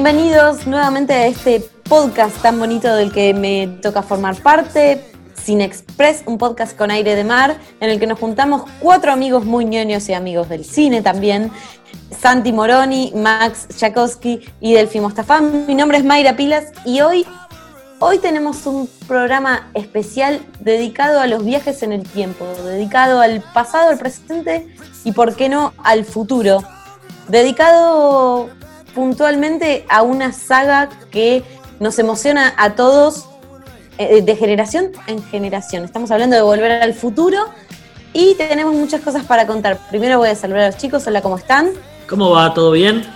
Bienvenidos nuevamente a este podcast tan bonito del que me toca formar parte, Cine Express, un podcast con aire de mar, en el que nos juntamos cuatro amigos muy ñoños y amigos del cine también. Santi Moroni, Max Chakowski y Delfi Mostafán. Mi nombre es Mayra Pilas y hoy, hoy tenemos un programa especial dedicado a los viajes en el tiempo, dedicado al pasado, al presente y, por qué no, al futuro. Dedicado puntualmente a una saga que nos emociona a todos eh, de generación en generación. Estamos hablando de volver al futuro y tenemos muchas cosas para contar. Primero voy a saludar a los chicos. Hola, ¿cómo están? ¿Cómo va? ¿Todo bien?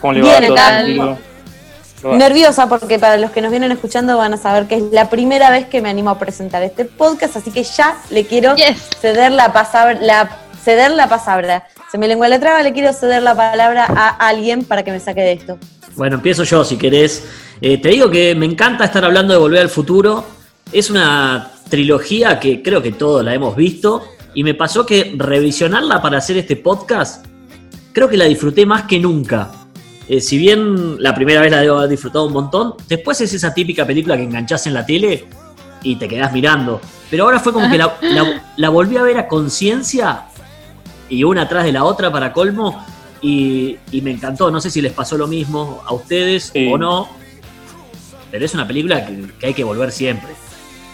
¿Cómo le Bien, va? acá. Nerviosa porque para los que nos vienen escuchando van a saber que es la primera vez que me animo a presentar este podcast, así que ya le quiero Yes. ceder la la, ceder la pasabra. Se me lengua la traba, le quiero ceder la palabra a alguien para que me saque de esto. Bueno, empiezo yo si querés. Eh, te digo que me encanta estar hablando de Volver al Futuro. Es una trilogía que creo que todos la hemos visto. Y me pasó que revisionarla para hacer este podcast, creo que la disfruté más que nunca. Eh, si bien la primera vez la debo haber disfrutado un montón, después es esa típica película que enganchás en la tele y te quedás mirando. Pero ahora fue como que la, la- la volví a ver a conciencia y una atrás de la otra para colmo y, y me encantó. No sé si les pasó lo mismo a ustedes Sí. o no, pero es una película que, que hay que volver siempre.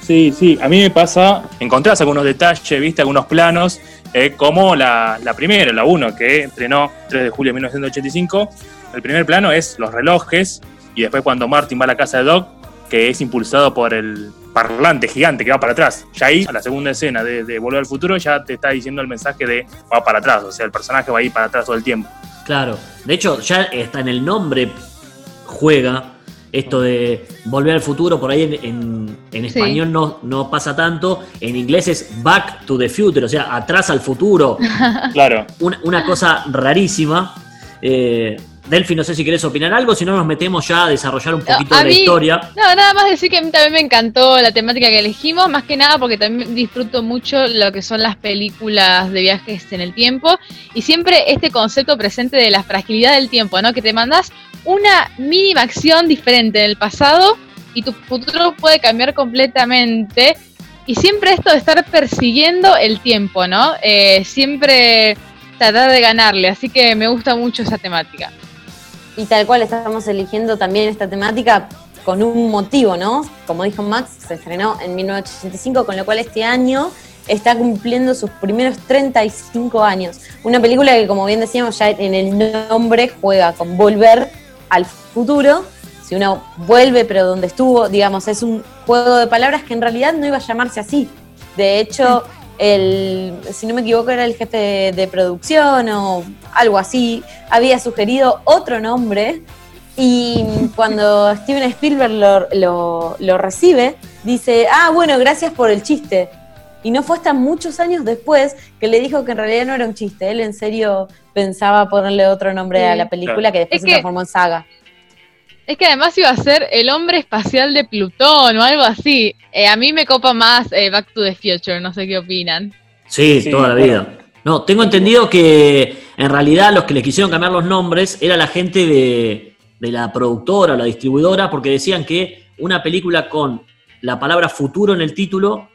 Sí, sí, a mí me pasa, encontrás algunos detalles, viste, algunos planos, eh, como la, la primera, la 1, que estrenó 3 de julio de 1985. El primer plano es los relojes, y después cuando Martin va a la casa de Doc, que es impulsado por el parlante gigante que va para atrás. Ya ahí, a la segunda escena de, de Volver al Futuro, ya te está diciendo el mensaje de va para atrás, o sea, el personaje va a ir para atrás todo el tiempo. Claro, de hecho ya está en el nombre, juega esto de volver al futuro, por ahí en, en- en Sí. español no, no pasa tanto, en inglés es back to the future, o sea, atrás al futuro, Claro. una, una cosa rarísima. Eh, Delphi, no sé si querés opinar algo, si no nos metemos ya a desarrollar un poquito de la historia. No, nada más decir que a mí también me encantó la temática que elegimos, más que nada porque también disfruto mucho lo que son las películas de viajes en el tiempo y siempre este concepto presente de la fragilidad del tiempo, ¿no? Que te mandás una mínima acción diferente en el pasado y tu futuro puede cambiar completamente. Y siempre esto de estar persiguiendo el tiempo, ¿no? Eh, siempre tratar de ganarle, así que me gusta mucho esa temática. Y tal cual estamos eligiendo también esta temática con un motivo, ¿no? Como dijo Max, se estrenó en 1985, con lo cual este año está cumpliendo sus primeros 35 años. Una película que, como bien decíamos, ya en el nombre juega con volver al futuro. Si uno vuelve, pero donde estuvo, digamos, es un juego de palabras que en realidad no iba a llamarse así. De hecho, el, si no me equivoco, era el jefe de, de producción o algo así, había sugerido otro nombre y cuando Steven Spielberg lo, lo- lo recibe, dice, ah, bueno, gracias por el chiste. Y no fue hasta muchos años después que le dijo que en realidad no era un chiste, él en serio pensaba ponerle otro nombre Sí. a la película que después Es se que- transformó en saga. Es que además iba a ser el hombre espacial de Plutón o algo así. Eh, a mí me copa más eh, Back to the Future, no sé qué opinan. Sí, Sí, toda la bueno. vida. No, tengo entendido que en realidad los que le quisieron cambiar los nombres era la gente de, de la productora, la distribuidora, porque decían que una película con la palabra futuro en el título,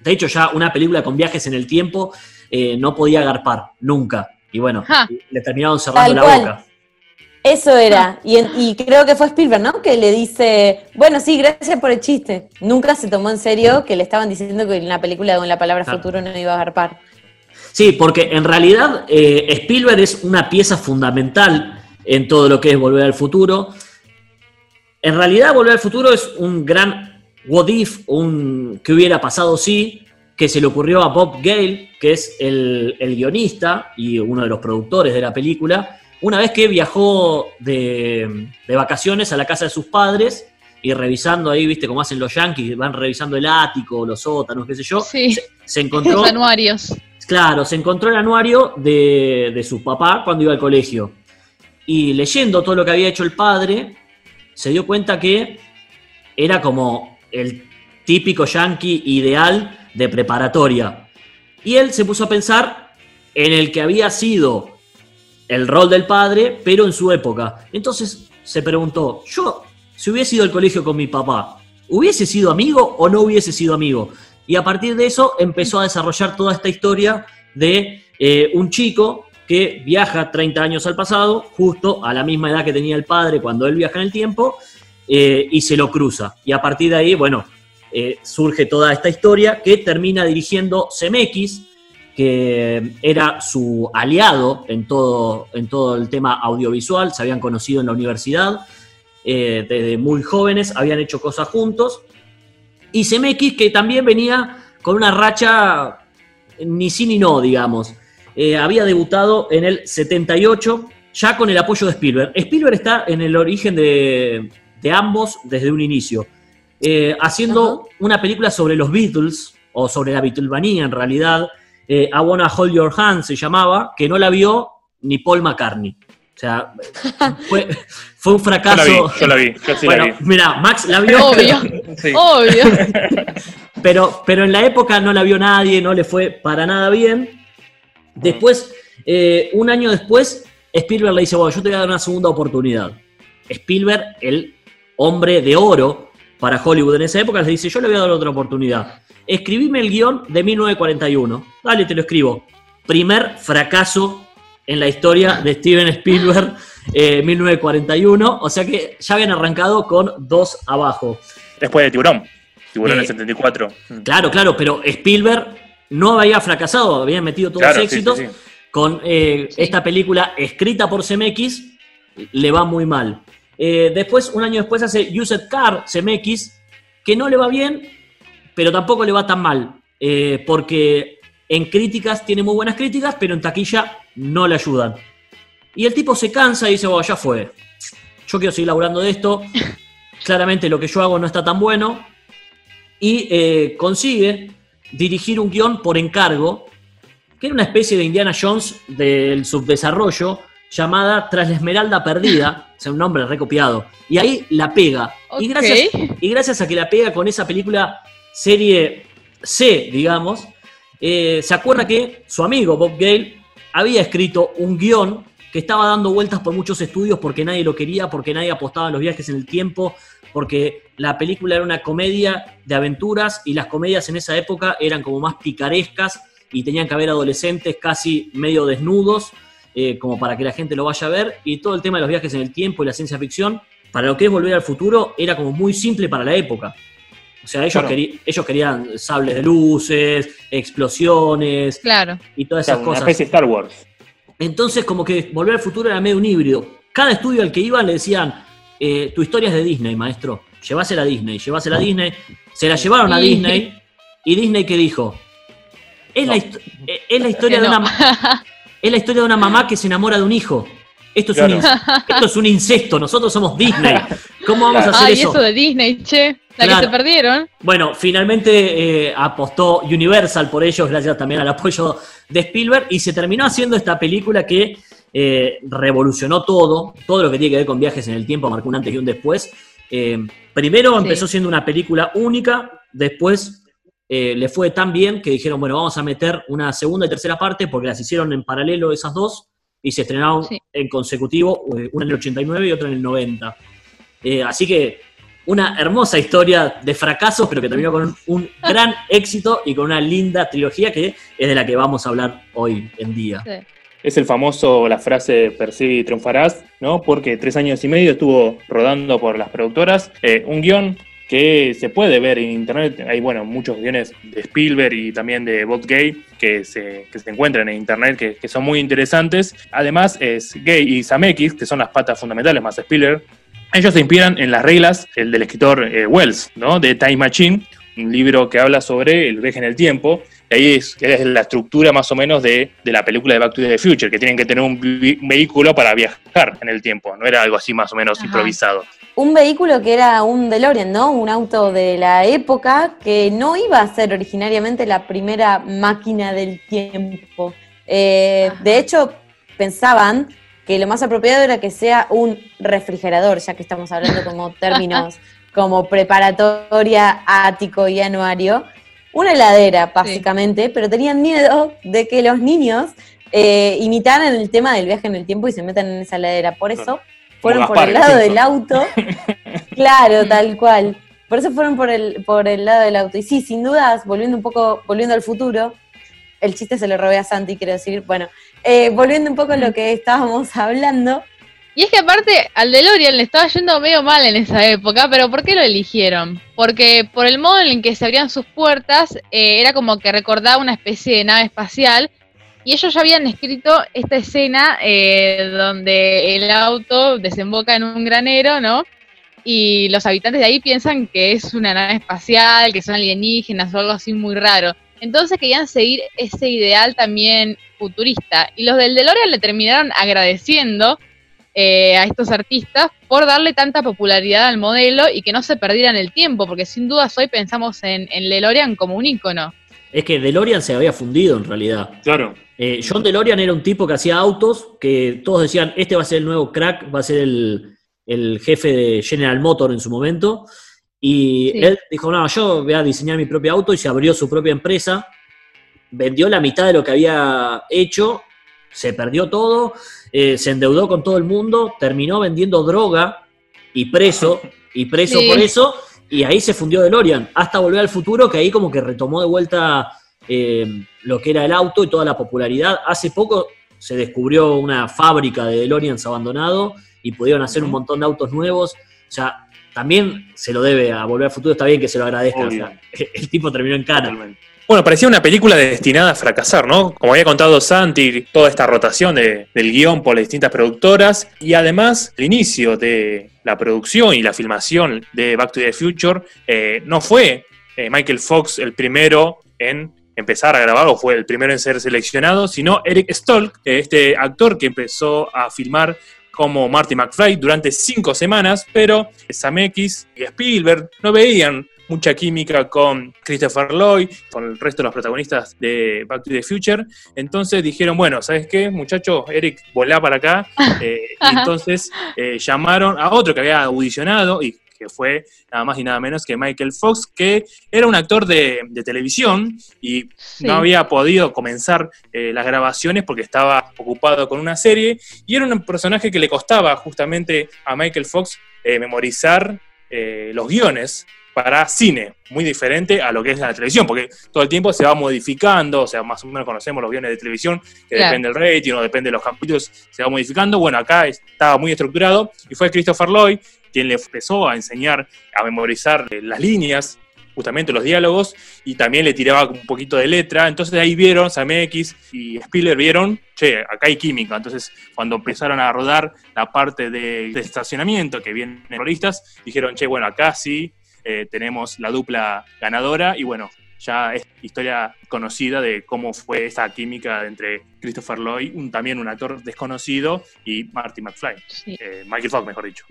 de hecho ya una película con viajes en el tiempo, eh, no podía agarpar, nunca. Y bueno, Ja. le terminaron cerrando Tal la cual. boca. Eso era, y, en- y creo que fue Spielberg, ¿no? Que le dice, bueno, sí, gracias por el chiste. Nunca se tomó en serio que le estaban diciendo que en la película con la palabra Claro. futuro no iba a agarpar. Sí, porque en realidad eh, Spielberg es una pieza fundamental en todo lo que es Volver al Futuro. En realidad Volver al Futuro es un gran what if, un que hubiera pasado si, que se le ocurrió a Bob Gale, que es el, el guionista y uno de los productores de la película, una vez que viajó de, de vacaciones a la casa de sus padres y revisando ahí, viste, como hacen los yankees, van revisando el ático, los sótanos, qué sé yo, Sí. se, se encontró... Los anuarios. Claro, se encontró el anuario de, de su papá cuando iba al colegio. Y leyendo todo lo que había hecho el padre, se dio cuenta que era como el típico yankee ideal de preparatoria. Y él se puso a pensar en el que había sido el rol del padre, pero en su época. Entonces se preguntó, yo, si hubiese ido al colegio con mi papá, ¿hubiese sido amigo o no hubiese sido amigo? Y a partir de eso empezó a desarrollar toda esta historia de eh, un chico que viaja 30 años al pasado, justo a la misma edad que tenía el padre cuando él viaja en el tiempo, eh, y se lo cruza. Y a partir de ahí, bueno, eh, surge toda esta historia que termina dirigiendo Zemeckis, que era su aliado en todo, en todo el tema audiovisual, se habían conocido en la universidad, eh, desde muy jóvenes, habían hecho cosas juntos, y Zemeckis que también venía con una racha ni sí ni no, digamos. Eh, había debutado en el 78, ya con el apoyo de Spielberg. Spielberg está en el origen de, de ambos desde un inicio, eh, haciendo una película sobre los Beatles, o sobre la Beatlemanía en realidad, eh, I Wanna Hold Your Hand se llamaba, que no la vio ni Paul McCartney. O sea, fue, fue un Yo la fracaso. vi, yo la vi, yo sí bueno, la vi. mira, Max la vio, Obvio. Sí. Obvio. pero, pero en la época no la vio nadie, no le fue para nada bien. Después, eh, un año después, Spielberg le dice, bueno, yo te voy a dar una segunda oportunidad. Spielberg, el hombre de oro para Hollywood en esa época, le dice, yo le voy a dar otra oportunidad. Escribime el guion de 1941. Dale, te lo escribo. Primer fracaso en la historia de Steven Spielberg, eh, 1941. O sea que ya habían arrancado con dos abajo. Después de Tiburón. Tiburón Eh, en el 74. Mm. Claro, claro, pero Spielberg no había fracasado, había metido todos Claro, los éxitos. sí, sí. Con eh, esta película escrita por Zemeckis, le va muy mal. Eh, después, un año después, hace Used Car, Zemeckis, que no le va bien, pero tampoco le va tan mal. eh, porque en críticas tiene muy buenas críticas, pero en taquilla no le ayudan. Y el tipo se cansa y dice, bueno, ya fue. Yo quiero seguir laburando de esto. Claramente lo que yo hago no está tan bueno. Y eh, consigue dirigir un guion por encargo, que era una especie de Indiana Jones del subdesarrollo, llamada Tras la Esmeralda Perdida, sea, un nombre recopiado. Y ahí la pega. Y, gracias, y gracias a que la pega con esa película serie C, digamos, eh, se acuerda que su amigo Bob Gale había escrito un guion que estaba dando vueltas por muchos estudios porque nadie lo quería, porque nadie apostaba en los viajes en el tiempo, porque la película era una comedia de aventuras y las comedias en esa época eran como más picarescas y tenían que haber adolescentes casi medio desnudos, eh, como para que la gente lo vaya a ver, y todo el tema de los viajes en el tiempo y la ciencia ficción, para lo que es volver al futuro, era como muy simple para la época. O sea, ellos, Claro. querí- ellos querían sables de luces, explosiones Claro. y todas O sea, esas una cosas. especie de Star Wars. Entonces, como que Volver al Futuro era medio un híbrido. Cada estudio al que iban le decían, eh, tu historia es de Disney, maestro. Llevásela a Disney, llevásela a Disney. Se la llevaron a Disney. ¿Y Disney qué dijo? Es, la, No. eh, es la historia de una es la historia de una mamá que se enamora de un hijo. Esto es, un, Claro. ins- esto es un incesto, nosotros somos Disney. ¿Cómo vamos a hacer Ay, eso? eso de Disney, che. La Claro. que se perdieron. Bueno, finalmente eh, apostó Universal por ellos, gracias también al apoyo de Spielberg, y se terminó haciendo esta película que eh, revolucionó todo, todo lo que tiene que ver con viajes en el tiempo, marcó un antes y un después. Eh, primero Sí. empezó siendo una película única, después eh, le fue tan bien que dijeron, bueno, vamos a meter una segunda y tercera parte, porque las hicieron en paralelo esas dos, y se estrenaron Sí. en consecutivo, una en el 89 y otra en el 90. Eh, así que una hermosa historia de fracasos, pero que terminó con un, un gran éxito y con una linda trilogía que es de la que vamos a hablar hoy en día. Sí. Es el famoso, la frase persigue y triunfarás, ¿no? Porque tres años y medio estuvo rodando por las productoras eh, un guion que se puede ver en internet. Hay, bueno, muchos guiones de Spielberg y también de Bob Gay que se, que se encuentran en internet que, que son muy interesantes. Además, es Gay y Zemeckis, que son las patas fundamentales más Spielberg. Ellos se inspiran en las reglas el del escritor eh, Wells, ¿no? De Time Machine, un libro que habla sobre el viaje en el tiempo. Y ahí es, es la estructura más o menos de, de, la película de Back to the Future, que tienen que tener un, un vehículo para viajar en el tiempo, no era algo así más o menos Ajá. improvisado. Un vehículo que era un DeLorean, ¿no? Un auto de la época que no iba a ser originariamente la primera máquina del tiempo. Eh, de hecho, pensaban que lo más apropiado era que sea un refrigerador, ya que estamos hablando como términos como preparatoria, ático y anuario. Una heladera, básicamente, sí. pero tenían miedo de que los niños eh, imitaran el tema del viaje en el tiempo y se metan en esa heladera. Por eso fueron por el lado del auto. claro, tal cual. Por eso fueron por el, por el lado del auto. Y sí, sin dudas, volviendo un poco, volviendo al futuro, el chiste se lo robé a Santi, quiero decir. Bueno, eh, volviendo un poco a lo que estábamos hablando. Y es que aparte al DeLorean le estaba yendo medio mal en esa época, pero ¿por qué lo eligieron? Porque por el modo en que se abrían sus puertas, eh, era como que recordaba una especie de nave espacial. Y ellos ya habían escrito esta escena eh, donde el auto desemboca en un granero, ¿no? Y los habitantes de ahí piensan que es una nave espacial, que son alienígenas o algo así muy raro. Entonces querían seguir ese ideal también futurista. Y los del DeLorean le terminaron agradeciendo eh, a estos artistas por darle tanta popularidad al modelo y que no se perdieran el tiempo, porque sin dudas hoy pensamos en, en DeLorean como un ícono. Es que DeLorean se había fundido en realidad. Claro. Eh, John DeLorean era un tipo que hacía autos, que todos decían, este va a ser el nuevo crack, va a ser el, el jefe de General Motor en su momento. Y sí. él dijo, no, yo voy a diseñar mi propio auto y se abrió su propia empresa. Vendió la mitad de lo que había hecho, se perdió todo, eh, se endeudó con todo el mundo, terminó vendiendo droga y preso, y preso sí. por eso, y ahí se fundió DeLorean, hasta volver al futuro, que ahí como que retomó de vuelta eh, lo que era el auto y toda la popularidad. Hace poco se descubrió una fábrica de DeLoreans abandonado y pudieron hacer un montón de autos nuevos. O sea, también se lo debe a Volver al Futuro, está bien que se lo agradezca. O sea, el tipo terminó en cana. Totalmente. Bueno, parecía una película destinada a fracasar, ¿no? Como había contado Santi, toda esta rotación de, del guion por las distintas productoras y además el inicio de la producción y la filmación de Back to the Future eh, no fue eh, Michael Fox el primero en empezar a grabar o fue el primero en ser seleccionado, sino Eric Stolk, este actor que empezó a filmar como Marty McFly durante cinco semanas, pero X y Spielberg no veían mucha química con Christopher Lloyd, con el resto de los protagonistas de Back to the Future. Entonces dijeron, bueno, ¿sabes qué, muchacho? Eric, volá para acá. Eh, y entonces eh, llamaron a otro que había audicionado y que fue nada más y nada menos que Michael Fox, que era un actor de, de televisión y sí. no había podido comenzar eh, las grabaciones porque estaba ocupado con una serie y era un personaje que le costaba justamente a Michael Fox memorizar los guiones para cine, muy diferente a lo que es la televisión, porque todo el tiempo se va modificando, o sea, más o menos conocemos los guiones de televisión, que claro. depende del rating o depende de los capítulos, se va modificando. Bueno, acá estaba muy estructurado y fue Christopher Lloyd quien le empezó a enseñar a memorizar las líneas, justamente los diálogos, y también le tiraba un poquito de letra. Entonces ahí vieron, X y Spiller vieron, che, acá hay química. Entonces cuando empezaron a rodar la parte de, de estacionamiento que vienen terroristas, dijeron, che, bueno, acá sí eh, tenemos la dupla ganadora y bueno, ya es historia conocida de cómo fue esta química entre Christopher Lloyd, un, también un actor desconocido, y Marty McFly, sí. eh, Michael Fox, mejor dicho.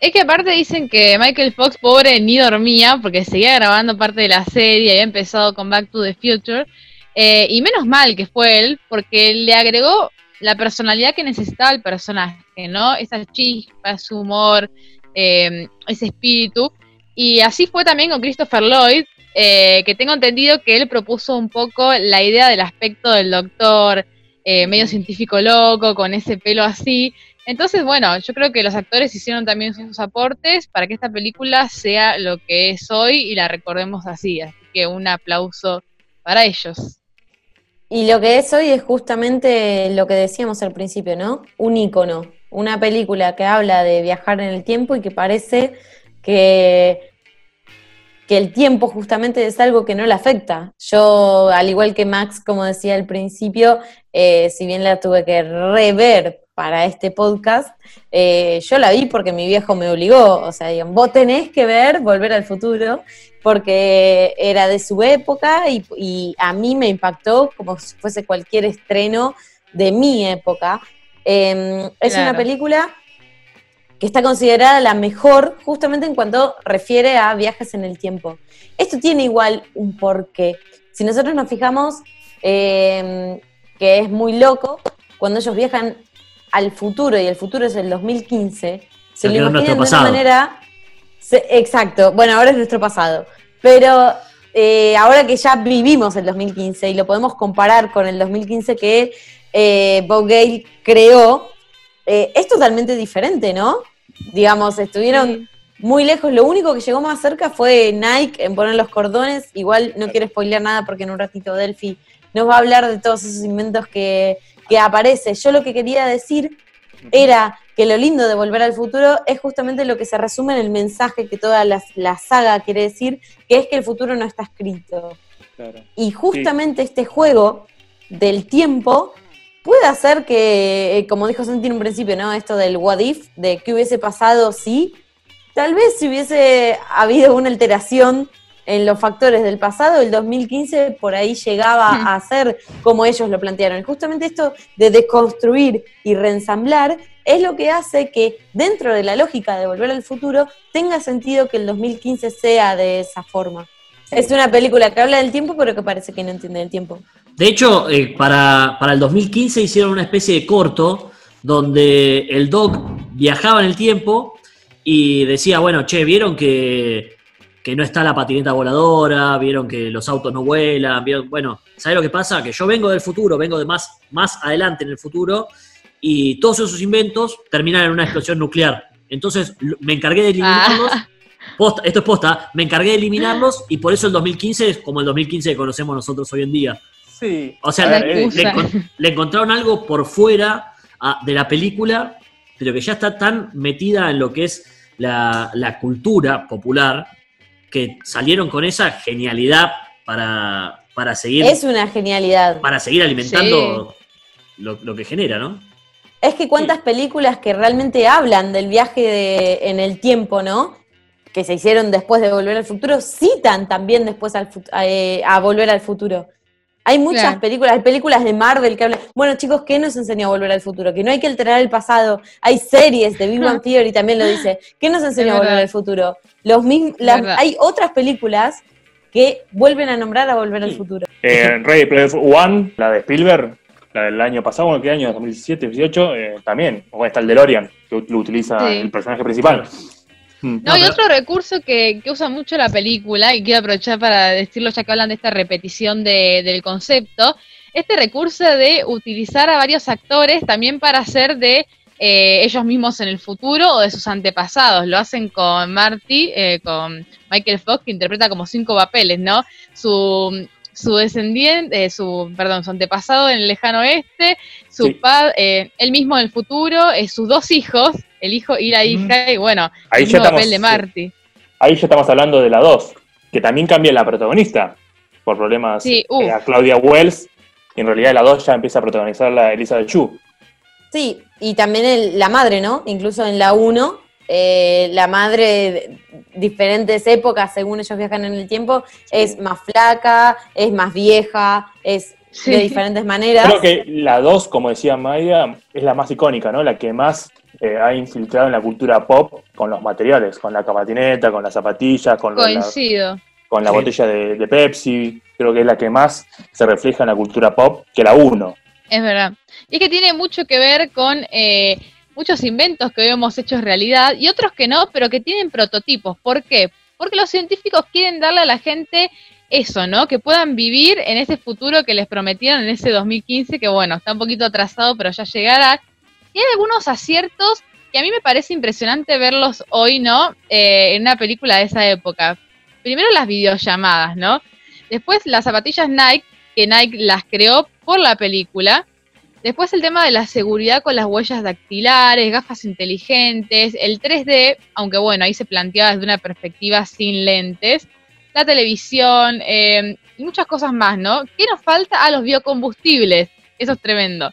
Es que aparte dicen que Michael Fox, pobre, ni dormía porque seguía grabando parte de la serie, había empezado con Back to the Future, eh, y menos mal que fue él, porque le agregó la personalidad que necesitaba el personaje, ¿no? Esa chispa, su humor, eh, ese espíritu. Y así fue también con Christopher Lloyd, eh, que tengo entendido que él propuso un poco la idea del aspecto del doctor, eh, medio científico loco, con ese pelo así. Entonces, bueno, yo creo que los actores hicieron también sus aportes para que esta película sea lo que es hoy y la recordemos así. Así que un aplauso para ellos. Y lo que es hoy es justamente lo que decíamos al principio, ¿no? Un ícono, una película que habla de viajar en el tiempo y que parece que, que el tiempo justamente es algo que no le afecta. Yo, al igual que Max, como decía al principio, eh, si bien la tuve que rever para este podcast, eh, yo la vi porque mi viejo me obligó, o sea, digan, vos tenés que ver Volver al Futuro, porque era de su época y, a mí me impactó como si fuese cualquier estreno de mi época. Em, es una película que está considerada la mejor justamente en cuanto refiere a viajes en el tiempo. Esto tiene igual un porqué. Si nosotros nos fijamos, em, que es muy loco, cuando ellos viajan al futuro, y el futuro es el 2015, se lo imaginan de una manera... exacto, bueno, ahora es nuestro pasado, pero eh, ahora que ya vivimos el 2015 y lo podemos comparar con el 2015 que eh, Bob Gale creó, eh, es totalmente diferente, ¿no? Digamos, estuvieron muy lejos. Lo único que llegó más cerca fue Nike en poner los cordones. Igual no quiero spoilear nada porque en un ratito Delphi nos va a hablar de todos esos inventos que, que aparece. Yo lo que quería decir era que lo lindo de Volver al Futuro es justamente lo que se resume en el mensaje que toda la, saga quiere decir, que es que el futuro no está escrito. Y justamente este juego del tiempo puede hacer que, eh, como dijo Santi en un principio, ¿no? Esto del what if, de qué hubiese pasado si, tal vez si hubiese habido una alteración en los factores del pasado, el 2015 por ahí llegaba hmm. a ser como ellos lo plantearon. Y justamente esto de desconstruir y reensamblar es lo que hace que dentro de la lógica de volver al futuro tenga sentido que el 2015 sea de esa forma. Es una película que habla del tiempo, pero que parece que no entiende el tiempo. De hecho, eh, para, para el 2015 hicieron una especie de corto donde el Doc viajaba en el tiempo y decía, bueno, che, ¿vieron que que no está la patineta voladora, vieron que los autos no vuelan, vieron, bueno, ¿sabes lo que pasa? Que yo vengo del futuro, vengo de más, más adelante en el futuro, y todos esos inventos terminan en una explosión nuclear. Entonces me encargué de eliminarlos. Ah. esto es posta, me encargué de eliminarlos y por eso el 2015 es como el 2015 que conocemos nosotros hoy en día. Sí. O sea, le, encontraron algo por fuera ah, de la película, pero que ya está tan metida en lo que es la, la cultura popular, que salieron con esa genialidad para, para seguir. Es una genialidad. Para seguir alimentando lo, que genera, ¿no? Es que cuántas películas que realmente hablan del viaje en el tiempo, ¿no? Que se hicieron después de Volver al Futuro, citan también después al, eh, a Volver al Futuro. Hay muchas películas, hay películas de Marvel que hablan. Bueno, chicos, ¿qué nos enseñó a volver al futuro? Que no hay que alterar el pasado. Hay series de Big Bang Theory también lo dice. ¿Qué nos enseñó a volver al futuro? Los hay otras películas que vuelven a nombrar a volver al futuro. Eh, Ready Player One, la de Spielberg, la del año pasado, ¿qué año? 2017, 2018, eh, también. O está el DeLorean, que lo utiliza el personaje principal. Mm. No, y otro recurso que, que, usa mucho la película, y quiero aprovechar para decirlo ya que hablan de esta repetición de, del concepto, este recurso de utilizar a varios actores también para hacer de eh, ellos mismos en el futuro o de sus antepasados. Lo hacen con Marty, eh, con Michael Fox, que interpreta como cinco papeles, ¿no? Su, su descendiente, eh, su, perdón, su antepasado en el lejano oeste, su padre, eh, él mismo en el futuro, sus dos hijos, el hijo y la hija, y bueno, ahí el papel de Marty. Ahí ya estamos hablando de la dos, que también cambia la protagonista por problemas sí, uh. a Claudia Wells, y en realidad la dos ya empieza a protagonizar la Elizabeth Chu. Sí, y también la madre, ¿no? Incluso en la 1 eh, la madre de diferentes épocas, según ellos viajan en el tiempo, es más flaca, es más vieja, es de diferentes maneras. Creo que la 2, como decía Maya, es la más icónica, ¿no? La que más eh, ha infiltrado en la cultura pop con los materiales, con la camatineta, con las zapatillas, con, La, con la botella de, Pepsi. Creo que es la que más se refleja en la cultura pop que la 1. Es verdad. Y es que tiene mucho que ver con eh, muchos inventos que hoy hemos hecho realidad y otros que no, pero que tienen prototipos. ¿Por qué? Porque los científicos quieren darle a la gente eso, ¿no? Que puedan vivir en ese futuro que les prometieron en ese 2015, que bueno, está un poquito atrasado, pero ya llegará. Hay algunos aciertos que a mí me parece impresionante verlos hoy, ¿no? Eh, en una película de esa época. Primero las videollamadas, ¿no? Después las zapatillas Nike, que Nike las creó por la película. Después el tema de la seguridad con las huellas dactilares, gafas inteligentes, el 3D, aunque bueno, ahí se planteaba desde una perspectiva sin lentes, la televisión eh, y muchas cosas más, ¿no? ¿Qué nos falta? a ah, los biocombustibles, eso es tremendo.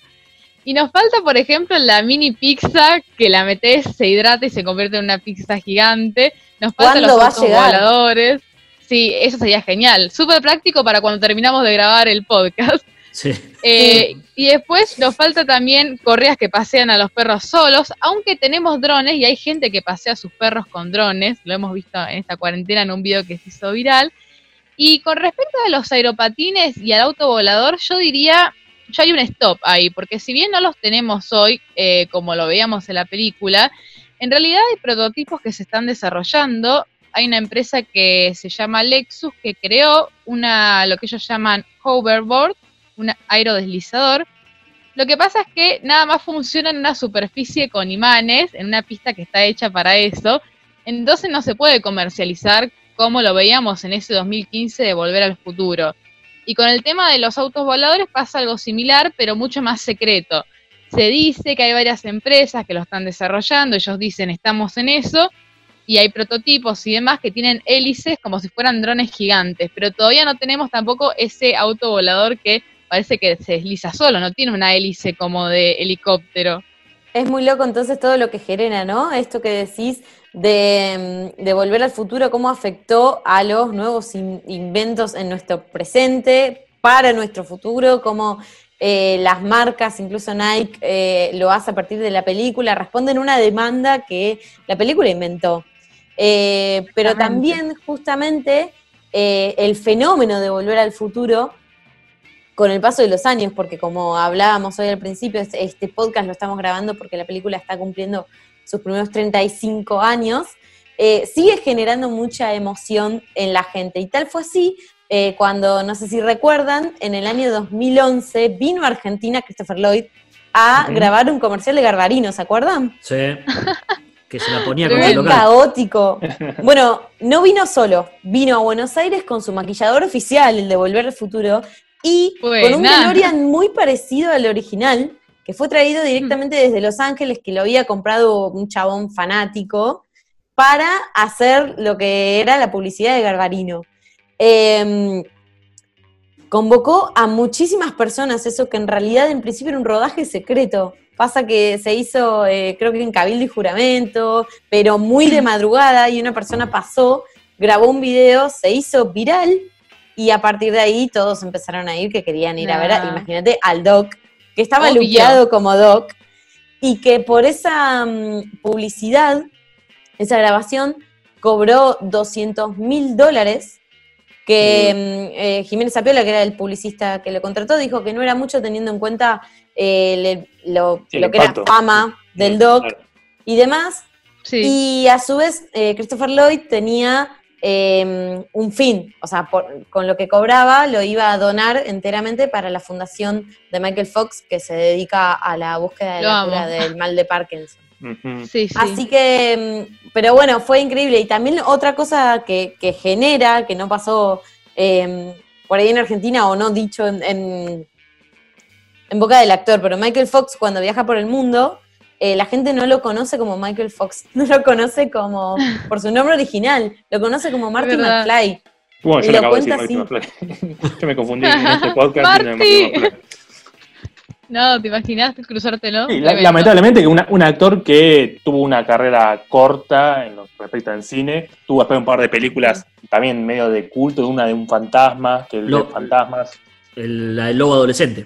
Y nos falta, por ejemplo, la mini pizza que la metes, se hidrata y se convierte en una pizza gigante. Nos faltan los ¿Cuándo va a autos voladores. Sí, eso sería genial. Súper práctico para cuando terminamos de grabar el podcast. Sí. Eh, y después nos falta también correas que pasean a los perros solos, aunque tenemos drones y hay gente que pasea a sus perros con drones, lo hemos visto en esta cuarentena en un video que se hizo viral. Y con respecto a los aeropatines y al auto volador, yo diría, ya hay un stop ahí, porque si bien no los tenemos hoy, eh, como lo veíamos en la película, en realidad hay prototipos que se están desarrollando. Hay una empresa que se llama Lexus que creó una, lo que ellos llaman hoverboard, un aerodeslizador. Lo que pasa es que nada más funciona en una superficie con imanes, en una pista que está hecha para eso. Entonces no se puede comercializar como lo veíamos en ese 2015 de Volver al Futuro. Y con el tema de los autos voladores pasa algo similar, pero mucho más secreto. Se dice que hay varias empresas que lo están desarrollando, ellos dicen estamos en eso, y hay prototipos y demás que tienen hélices como si fueran drones gigantes, pero todavía no tenemos tampoco ese auto volador que parece que se desliza solo, no tiene una hélice como de helicóptero. Es muy loco entonces todo lo que genera, ¿no? Esto que decís de, de volver al futuro, cómo afectó a los nuevos in- inventos en nuestro presente, para nuestro futuro, cómo eh, las marcas, incluso Nike, eh, lo hace a partir de la película, responden a una demanda que la película inventó. Eh, pero también justamente el fenómeno de volver al futuro con el paso de los años, porque como hablábamos hoy al principio, es- este podcast lo estamos grabando porque la película está cumpliendo sus primeros 35 años, eh, sigue generando mucha emoción en la gente. Y tal fue así eh, cuando, no sé si recuerdan, en el año 2011 vino a Argentina Christopher Lloyd a grabar un comercial de Garbarino, ¿se acuerdan? Sí. Que se la ponía con el local. caótico. Bueno, no vino solo, vino a Buenos Aires con su maquillador oficial, el de Volver al Futuro, y con un Buena. DeLorean muy parecido al original, que fue traído directamente desde Los Ángeles, que lo había comprado un chabón fanático, para hacer lo que era la publicidad de Garbarino. Eh, convocó a muchísimas personas, eso que en realidad en principio era un rodaje secreto. Pasa que se hizo, eh, creo que en cabildo y juramento, pero muy de madrugada y una persona pasó, grabó un video, se hizo viral y a partir de ahí todos empezaron a ir que querían ir a ver, a- Nah. imagínate, al Doc, que estaba luqueado como Doc y que por esa mm, publicidad, esa grabación, cobró 200 mil dólares que mm, eh, Jiménez Apiola, que era el publicista que lo contrató, dijo que no era mucho teniendo en cuenta eh, le- lo, Sí, el lo que era fama del doc Claro. y demás. Sí. Y a su vez, eh, Christopher Lloyd tenía eh, un fin, o sea, por- con lo que cobraba lo iba a donar enteramente para la fundación de Michael Fox, que se dedica a la búsqueda de Lo la amo. cura del mal de Parkinson. Ujú. sí, sí. Así que, mm, pero bueno, fue increíble. Y también otra cosa que, que genera, que no pasó eh, por ahí en Argentina o no dicho en, en, en boca del actor, pero Michael Fox cuando viaja por el mundo, eh, la gente no lo conoce como Michael Fox, no lo conoce como por su nombre original, lo conoce como Marty verdad. McFly. Bueno, yo lo acabo de decir Marty McFly. Yo me confundí en este podcast. Marty. No, ¿te imaginaste cruzártelo? Sí, la- lamentablemente que una- un actor que tuvo una carrera corta en lo que respecta al cine, tuvo después un par de películas también medio de culto, una de un fantasma, que el Lo- de fantasmas. El, la del lobo adolescente.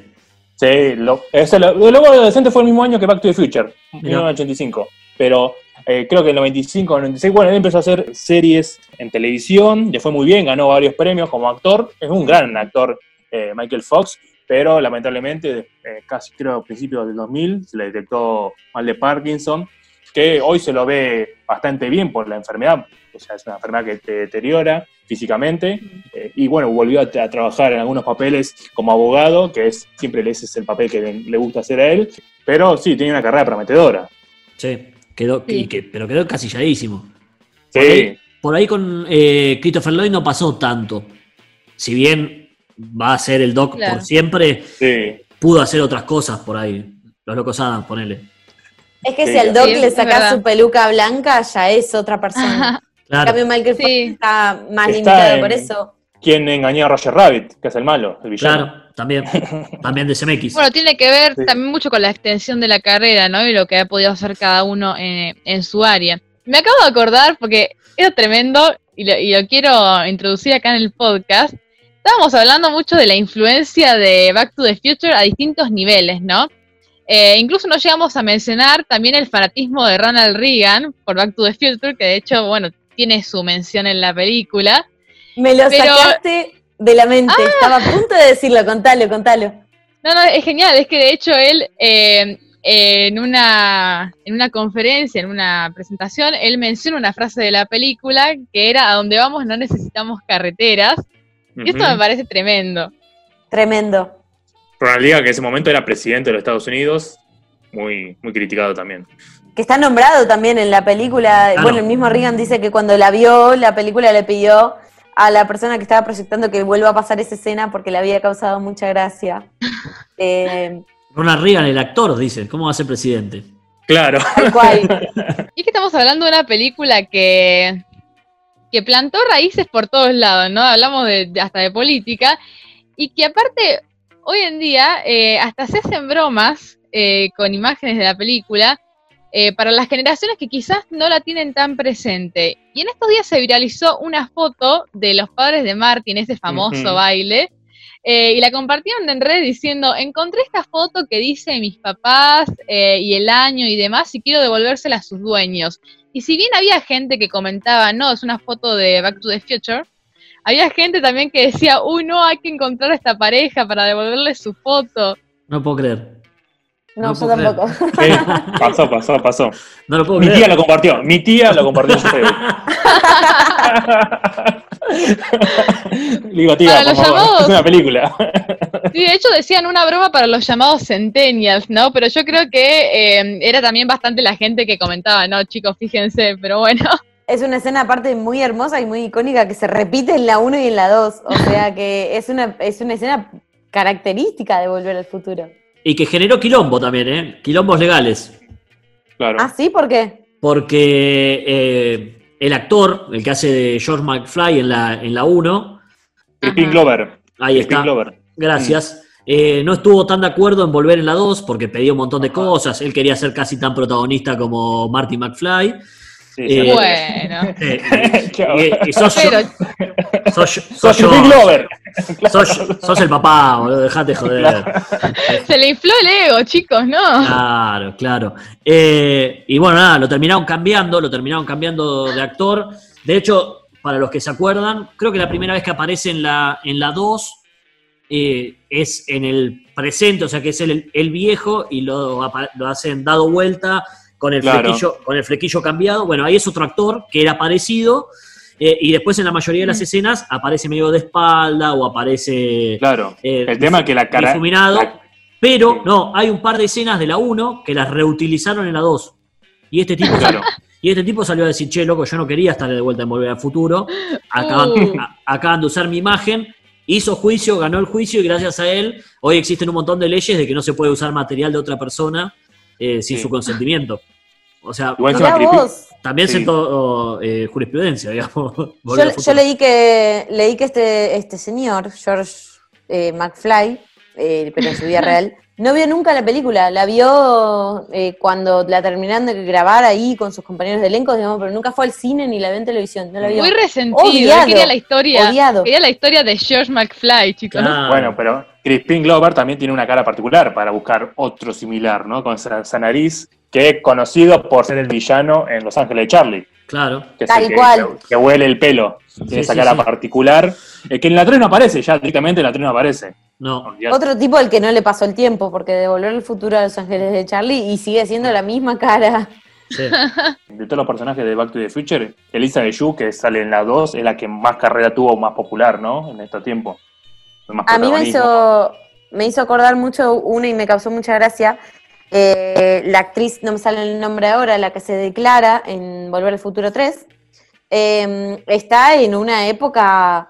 Sí, lo, ese, lo, lo Lobo Adolescente fue el mismo año que Back to the Future, Mirá. 1985. Pero eh, creo que en el 95 o 96, bueno, él empezó a hacer series en televisión, le fue muy bien, ganó varios premios como actor. Es un gran actor, eh, Michael Fox, pero lamentablemente, eh, casi creo a principios del 2000, se le detectó mal de Parkinson, que hoy se lo ve bastante bien por la enfermedad, o sea, es una enfermedad que te deteriora físicamente, eh, y bueno, volvió a, a trabajar en algunos papeles como abogado, que es siempre ese es el papel que le, le gusta hacer a él, pero sí, tiene una carrera prometedora. Sí. Quedó, Sí. y que- pero quedó casilladísimo. Sí. Por ahí con eh, Christopher Lloyd no pasó tanto. Si bien va a ser el doc Claro. por siempre, sí. pudo hacer otras cosas por ahí. Los locos Adams, ponele. Es que Sí, si al Doc sí, le sacás su peluca blanca, ya es otra persona. En Claro. cambio, Michael Sí. está más Está limitado en- por eso. quien engañó a Roger Rabbit, que es el malo, el villano. Claro, también. También de CMX. Bueno, tiene que ver Sí. también mucho con la extensión de la carrera, ¿no? Y lo que ha podido hacer cada uno en, en su área. Me acabo de acordar, porque era tremendo, y lo, y lo quiero introducir acá en el podcast. Estábamos hablando mucho de la influencia de Back to the Future a distintos niveles, ¿no? Eh, incluso no llegamos a mencionar también el fanatismo de Ronald Reagan por Back to the Future, que de hecho, bueno, tiene su mención en la película. Me lo Pero- sacaste de la mente. Estaba a punto de decirlo, contalo, contalo. No, no, es genial, es que de hecho él eh, en, una, en una conferencia, en una presentación, él menciona una frase de la película que era a donde vamos no necesitamos carreteras. Y esto me parece tremendo. Tremendo. Ronald Reagan, que en ese momento era presidente de los Estados Unidos, muy, muy criticado también. Que está nombrado también en la película. Bueno, el mismo Reagan dice que cuando la vio, la película le pidió a la persona que estaba proyectando que vuelva a pasar esa escena porque le había causado mucha gracia. Eh, Ronald Reagan, el actor, dice, ¿cómo va a ser presidente? Claro. tal cual. Y es que estamos hablando de una película que, que plantó raíces por todos lados, ¿no? Hablamos de, de- hasta de política. Y que aparte, hoy en día, eh, hasta se hacen bromas eh, con imágenes de la película eh, para las generaciones que quizás no la tienen tan presente. Y en estos días se viralizó una foto de los padres de Martin, ese famoso baile. eh, y la compartieron en redes diciendo, encontré esta foto que dice mis papás eh, y el año y demás y quiero devolvérsela a sus dueños. Y si bien había gente que comentaba, no, es una foto de Back to the Future, había gente también que decía, uy, no, hay que encontrar a esta pareja para devolverle su foto. No puedo creer. No, No yo tampoco. Sí, pasó, pasó, pasó. No lo puedo Mi creer. tía lo compartió. Mi tía lo compartió en su Facebook. Digo, tía, Para por los favor, llamados. es una película. Sí, de hecho decían una broma para los llamados centennials, ¿no? Pero yo creo que eh, era también bastante la gente que comentaba, no, chicos, fíjense, pero bueno. Es una escena aparte muy hermosa y muy icónica que se repite en la 1 y en la 2. O sea que es una, es una escena característica de Volver al Futuro. Y que generó quilombo también, ¿eh? Quilombos legales. Claro. ¿Ah, sí? ¿Por qué? Porque eh, el actor, el que hace de George McFly en la, en la 1, Crispin. Glover. ahí Crispin está, Glover. gracias, eh, no estuvo tan de acuerdo en volver en la 2 porque pedía un montón de cosas, él quería ser casi tan protagonista como Marty McFly. Sí, Eh. Bueno. Eh, y, sos, Pero sos, Sos sos yo, Crispin Glover. sos, sos el papá, boludo, dejate joder. se le infló el ego, chicos, ¿no? Claro, claro. Eh, y bueno, nada, lo terminaron cambiando, lo terminaron cambiando de actor. De hecho, para los que se acuerdan, creo que la primera vez que aparece en la, en la 2 eh, es en el presente, o sea que es el, el viejo y lo, lo hacen dado vuelta con el, Claro. flequillo, con el flequillo cambiado. Bueno, ahí es otro actor que era parecido. eh, y después en la mayoría de las Mm. escenas aparece medio de espalda o aparece Claro. eh, El tema es que la cara. difuminado. la- Pero Sí. no, hay un par de escenas de la 1 que las reutilizaron en la 2. Y este tipo, Claro. y este tipo salió a decir, che, loco, yo no quería estar de vuelta en Volver al Futuro. Acaban, Uh. a- acaban de usar mi imagen. Hizo juicio, ganó el juicio y gracias a él hoy existen un montón de leyes de que no se puede usar material de otra persona eh, sin Sí. su consentimiento. O sea, Igual también Sí. sentó eh, jurisprudencia, digamos. Yo, yo leí que leí que este, este señor, George eh, McFly, eh, pero en su vida real, no vio nunca la película. La vio eh, cuando la terminaron de grabar ahí con sus compañeros de elenco, digamos, pero nunca fue al cine ni la vio en televisión. No la vio. Muy resentido. Odiado, quería la historia. odiado. Quería la historia de George McFly, chicos. Claro. Bueno, pero Crispin Glover también tiene una cara particular para buscar otro similar, ¿no? Con esa, esa nariz, que es conocido por ser el villano en Los Ángeles de Charlie. Claro. Que Tal que, cual. que- que huele el pelo. Tiene Sí, esa sí, cara sí. particular. eh, que en la 3 no aparece, ya directamente en la 3 no aparece. No. Otro tipo al que no le pasó el tiempo, porque devolvió el futuro a Los Ángeles de Charlie y sigue siendo la misma cara. sí. De todos los personajes de Back to the Future, Elisa de Yu, que sale en la 2, es la que más carrera tuvo, más popular, ¿no? En este tiempo. Más A mí me hizo, me hizo acordar mucho una y me causó mucha gracia. Eh, la actriz, no me sale el nombre ahora, la que se declara en Volver al Futuro 3, eh, está en una época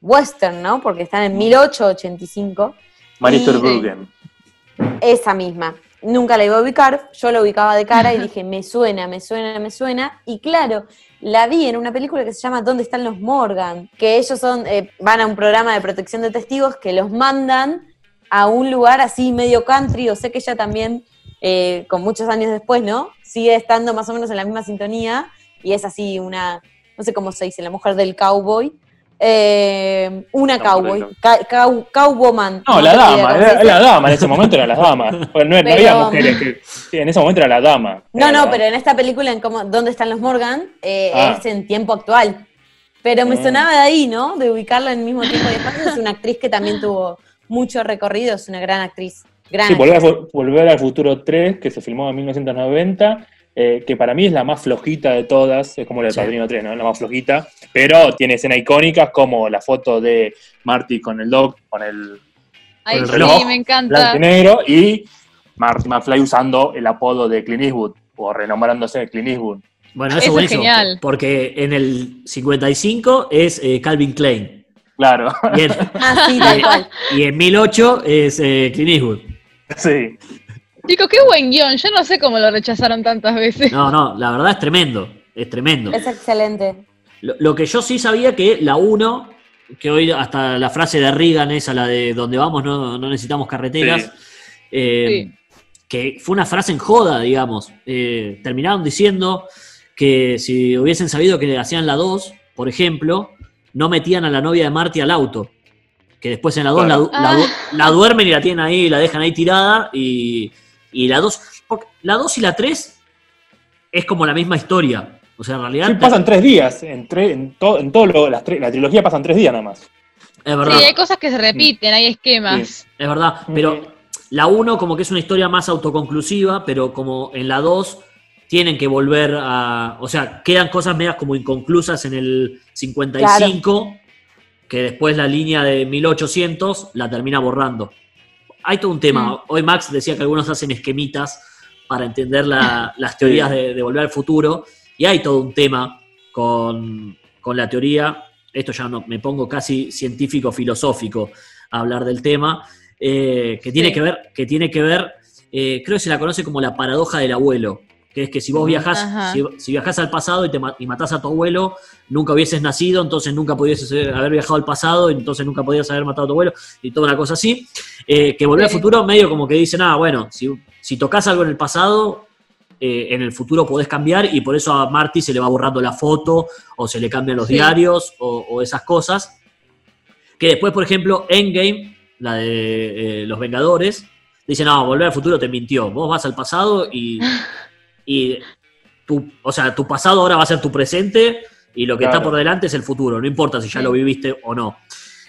western, ¿no? Porque está en 1885, Mary y- Stewart Burgen. esa misma. nunca la iba a ubicar, yo la ubicaba de cara y dije, me suena, me suena, me suena. Y claro, la vi en una película que se llama ¿Dónde están los Morgan? Que ellos son, eh, van a un programa de protección de testigos que los mandan a un lugar así medio country, o sé que ella también, eh, con muchos años después, ¿no? Sigue estando más o menos en la misma sintonía y es así una, no sé cómo se dice, la mujer del cowboy. Eh, una No, cowboy, ca- cow- cowwoman. No, la dama, era, la dama, en ese momento era la dama. Bueno, no, había mujeres que. sí, en ese momento era la dama. No, Era no, la- pero en esta película, en cómo, ¿Dónde están los Morgan? Eh, Ah. Es en tiempo actual. Pero me Ah. sonaba de ahí, ¿no? De ubicarla en el mismo tiempo de espacio. Es una actriz que también tuvo mucho recorrido, es una gran actriz. Gran Sí, Volver, Fu- Volver al Futuro 3, que se filmó en 1990, eh, que para mí es la más flojita de todas, es como la de Sí. Padrino 3, ¿no? La más flojita, pero tiene escenas icónicas como la foto de Marty con el dog, con el Ay, el sí, reloj, me blanco encanta. y negro, y Marty McFly usando el apodo de Clint Eastwood, o renombrándose Clint Eastwood. Bueno, eso, Eso es genial. Porque en el 55 es eh, Calvin Klein. Claro, Y en, Ah, sí, cual. y en 1008 es eh, Clint Eastwood. sí. Chicos, qué buen guion. Yo no sé cómo lo rechazaron tantas veces. No, no, la verdad es tremendo. Es tremendo. Es excelente. Lo, lo que yo sí sabía que la 1, que hoy hasta la frase de Reagan, esa, la de donde vamos no, no necesitamos carreteras, Sí. eh, que fue una frase en joda, digamos. Eh, terminaron diciendo que si hubiesen sabido que hacían la 2, por ejemplo, no metían a la novia de Marty al auto. Que después en la 2 la, du- la du- la duermen y la tienen ahí, la dejan ahí tirada. Y, y la 2, porque la 2 y la 3 es como la misma historia. O sea, en realidad. Sí, pasan tres días, en, tre- en, to- en todo lo, las tre- la trilogía pasan tres días nada más. Es verdad. Sí, hay cosas que se repiten, hay esquemas. Es verdad, pero la 1 como que es una historia más autoconclusiva, pero como en la 2 tienen que volver a... O sea, quedan cosas medias como inconclusas en el 55, que después la línea de 1800 la termina borrando. Hay todo un tema. Mm. Hoy Max decía que algunos hacen esquemitas para entender la- las teorías de, de volver al futuro, y hay todo un tema con, con la teoría. Esto ya no, me pongo casi científico filosófico a hablar del tema, eh, que, tiene Sí. que ver, que tiene que ver, eh, creo que se la conoce como la paradoja del abuelo, que es que si vos viajás, Ajá. si, si viajás al pasado y, te y matás a tu abuelo, nunca hubieses nacido, entonces nunca pudieses haber viajado al pasado, entonces nunca podías haber matado a tu abuelo, y toda una cosa así. Eh, que volver Sí. al futuro medio como que dicen, ah, bueno, si, si tocas algo en el pasado, eh, en el futuro podés cambiar y por eso a Marty se le va borrando la foto o se le cambian los Sí. diarios o, o esas cosas. Que después, por ejemplo, Endgame, la de eh, los Vengadores, dice, no, volver al futuro te mintió. Vos vas al pasado y, y tu, o sea, tu pasado ahora va a ser tu presente y lo que Claro. está por delante es el futuro, no importa si ya Sí. lo viviste o no.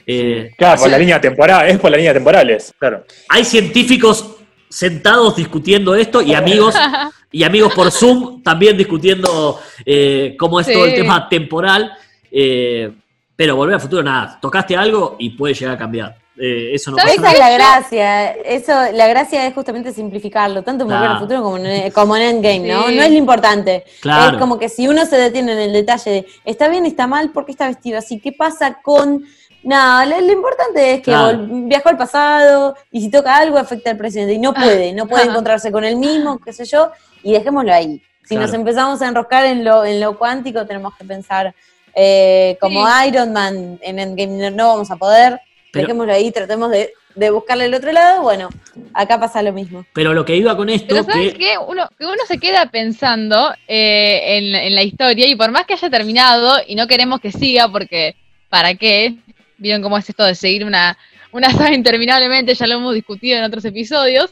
Eh, Claro, por la línea temporal, es por la línea temporales, claro. hay científicos sentados discutiendo esto y amigos y amigos por Zoom también discutiendo eh, cómo es Sí. todo el tema temporal. eh, pero volver al futuro, nada, tocaste algo y puede llegar a cambiar. Eh, eso no ¿Sabes pasa Esa es la gracia. Eso, la gracia es justamente simplificarlo, tanto en Volver Claro. al futuro como en, como en Endgame, ¿no? Sí. No es lo importante. Claro. Es como que si uno se detiene en el detalle de está bien, está mal, ¿por qué está vestido así? ¿Qué pasa con.? No, lo, lo importante es que Claro. viajó al pasado y si toca algo afecta al presente. Y no puede, no puede encontrarse con el mismo, qué sé yo, y dejémoslo ahí. Si nos empezamos a enroscar en lo, en lo cuántico, tenemos que pensar eh, como Iron Man en Endgame, no, no vamos a poder. Pero- Dejémoslo ahí, tratemos de, de buscarle el otro lado. Bueno, acá pasa lo mismo. Pero lo que iba con esto, Pero ¿sabes que qué? Uno, que uno se queda pensando eh, en, en la historia y por más que haya terminado y no queremos que siga porque ¿para qué? Vieron cómo es esto de seguir una, una saga interminablemente, ya lo hemos discutido en otros episodios.